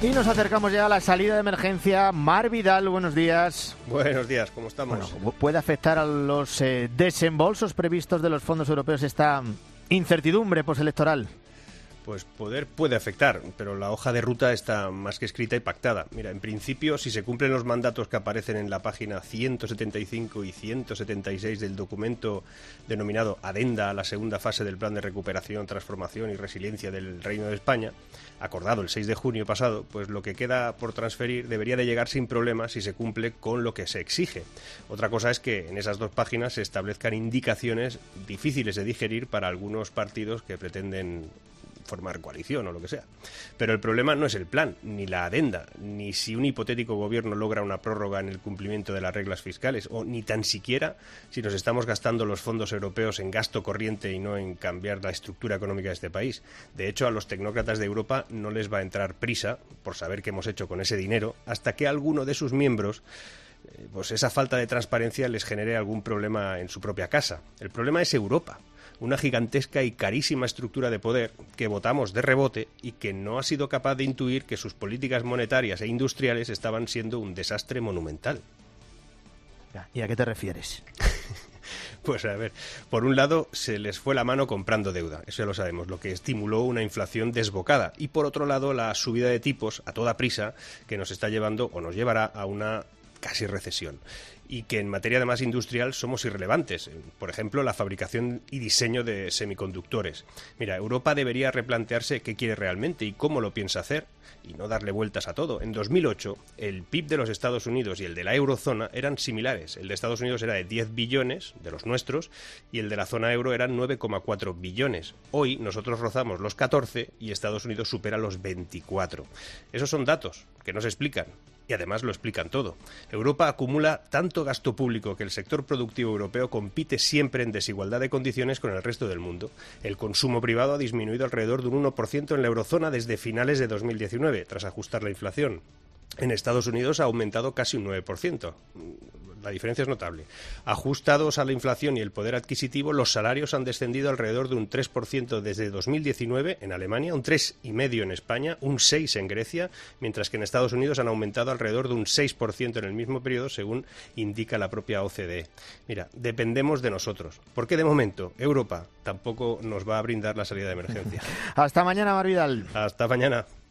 Y nos acercamos ya a la salida de emergencia. Mar Vidal, buenos días. Buenos días, ¿cómo estamos? ¿Puede afectar a los eh, desembolsos previstos de los fondos europeos esta incertidumbre postelectoral? Pues poder puede afectar, pero la hoja de ruta está más que escrita y pactada. Mira, en principio, si se cumplen los mandatos que aparecen en la página 175 y 176 del documento denominado Adenda a la segunda fase del Plan de Recuperación, Transformación y Resiliencia del Reino de España, acordado el 6 de junio pasado, pues lo que queda por transferir debería de llegar sin problemas si se cumple con lo que se exige. Otra cosa es que en esas dos páginas se establezcan indicaciones difíciles de digerir para algunos partidos que pretenden formar coalición o lo que sea. Pero el problema no es el plan, ni la adenda, ni si un hipotético gobierno logra una prórroga en el cumplimiento de las reglas fiscales, o ni tan siquiera si nos estamos gastando los fondos europeos en gasto corriente y no en cambiar la estructura económica de este país. De hecho, a los tecnócratas de Europa no les va a entrar prisa por saber qué hemos hecho con ese dinero hasta que alguno de sus miembros pues esa falta de transparencia les genere algún problema en su propia casa. El problema es Europa una gigantesca y carísima estructura de poder que votamos de rebote y que no ha sido capaz de intuir que sus políticas monetarias e industriales estaban siendo un desastre monumental. ¿Y a qué te refieres? Pues a ver, por un lado se les fue la mano comprando deuda, eso ya lo sabemos, lo que estimuló una inflación desbocada. Y por otro lado la subida de tipos a toda prisa que nos está llevando o nos llevará a una casi recesión y que en materia de más industrial somos irrelevantes. Por ejemplo, la fabricación y diseño de semiconductores. Mira, Europa debería replantearse qué quiere realmente y cómo lo piensa hacer y no darle vueltas a todo. En 2008, el PIB de los Estados Unidos y el de la eurozona eran similares. El de Estados Unidos era de 10 billones, de los nuestros, y el de la zona euro eran 9,4 billones. Hoy nosotros rozamos los 14 y Estados Unidos supera los 24. Esos son datos que no se explican y además lo explican todo. Europa acumula tanto gasto público que el sector productivo europeo compite siempre en desigualdad de condiciones con el resto del mundo. El consumo privado ha disminuido alrededor de un 1% en la eurozona desde finales de 2019, tras ajustar la inflación. En Estados Unidos ha aumentado casi un 9% la diferencia es notable. Ajustados a la inflación y el poder adquisitivo, los salarios han descendido alrededor de un 3% desde 2019 en Alemania, un 3,5% en España, un 6% en Grecia, mientras que en Estados Unidos han aumentado alrededor de un 6% en el mismo periodo, según indica la propia OCDE. Mira, dependemos de nosotros, porque de momento Europa tampoco nos va a brindar la salida de emergencia. Hasta mañana, Marvidal. Hasta mañana.